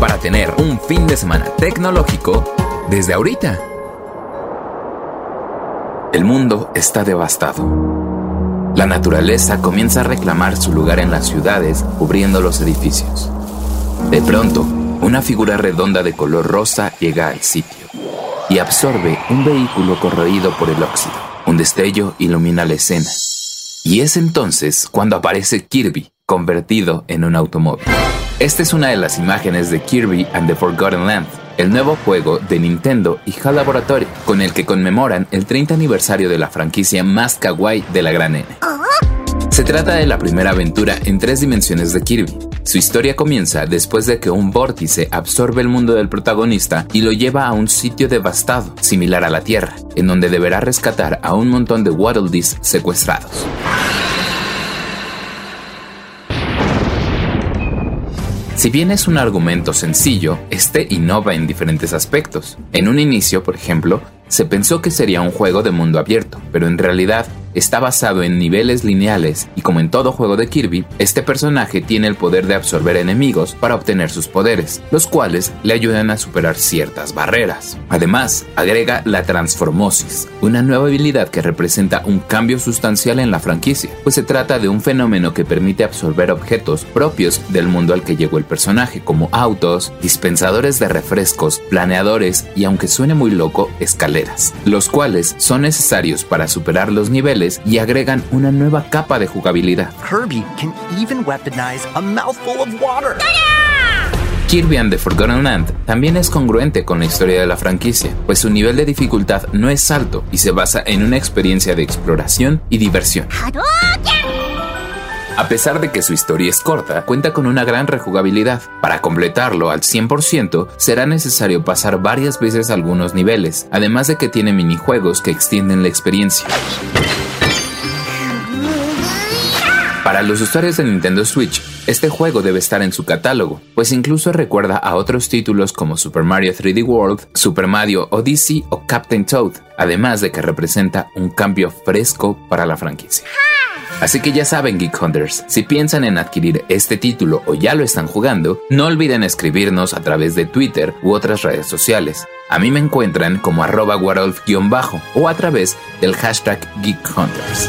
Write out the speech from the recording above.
para tener un fin de semana tecnológico desde ahorita. El mundo está devastado. La naturaleza comienza a reclamar su lugar en las ciudades, cubriendo los edificios. De pronto, una figura redonda de color rosa llega al sitio y absorbe un vehículo corroído por el óxido. Un destello ilumina la escena. Y es entonces cuando aparece Kirby, convertido en un automóvil. Esta es una de las imágenes de Kirby and the Forgotten Land, el nuevo juego de Nintendo y HAL Laboratory, con el que conmemoran el 30 aniversario de la franquicia más kawaii de la gran N. Se trata de la primera aventura en tres dimensiones de Kirby. Su historia comienza después de que un vórtice absorbe el mundo del protagonista y lo lleva a un sitio devastado, similar a la Tierra, en donde deberá rescatar a un montón de Waddle Dees secuestrados. Si bien es un argumento sencillo, este innova en diferentes aspectos. En un inicio, por ejemplo, se pensó que sería un juego de mundo abierto, pero en realidad está basado en niveles lineales y como en todo juego de Kirby, este personaje tiene el poder de absorber enemigos para obtener sus poderes, los cuales le ayudan a superar ciertas barreras. Además, agrega la transformosis, una nueva habilidad que representa un cambio sustancial en la franquicia, pues se trata de un fenómeno que permite absorber objetos propios del mundo al que llegó el personaje, como autos, dispensadores de refrescos, planeadores y aunque suene muy loco, escaleras, los cuales son necesarios para superar los niveles y agregan una nueva capa de jugabilidad. Kirby can even weaponize a mouthful of water. Kirby and the Forgotten Land también es congruente con la historia de la franquicia, pues su nivel de dificultad no es alto y se basa en una experiencia de exploración y diversión. A pesar de que su historia es corta, cuenta con una gran rejugabilidad. Para completarlo al 100%, será necesario pasar varias veces algunos niveles, además de que tiene minijuegos que extienden la experiencia. Para los usuarios de Nintendo Switch, este juego debe estar en su catálogo, pues incluso recuerda a otros títulos como Super Mario 3D World, Super Mario Odyssey o Captain Toad, además de que representa un cambio fresco para la franquicia. Así que ya saben, Geek Hunters, si piensan en adquirir este título o ya lo están jugando, no olviden escribirnos a través de Twitter u otras redes sociales. A mí me encuentran como arroba warolf-bajo o a través del hashtag Geek Hunters.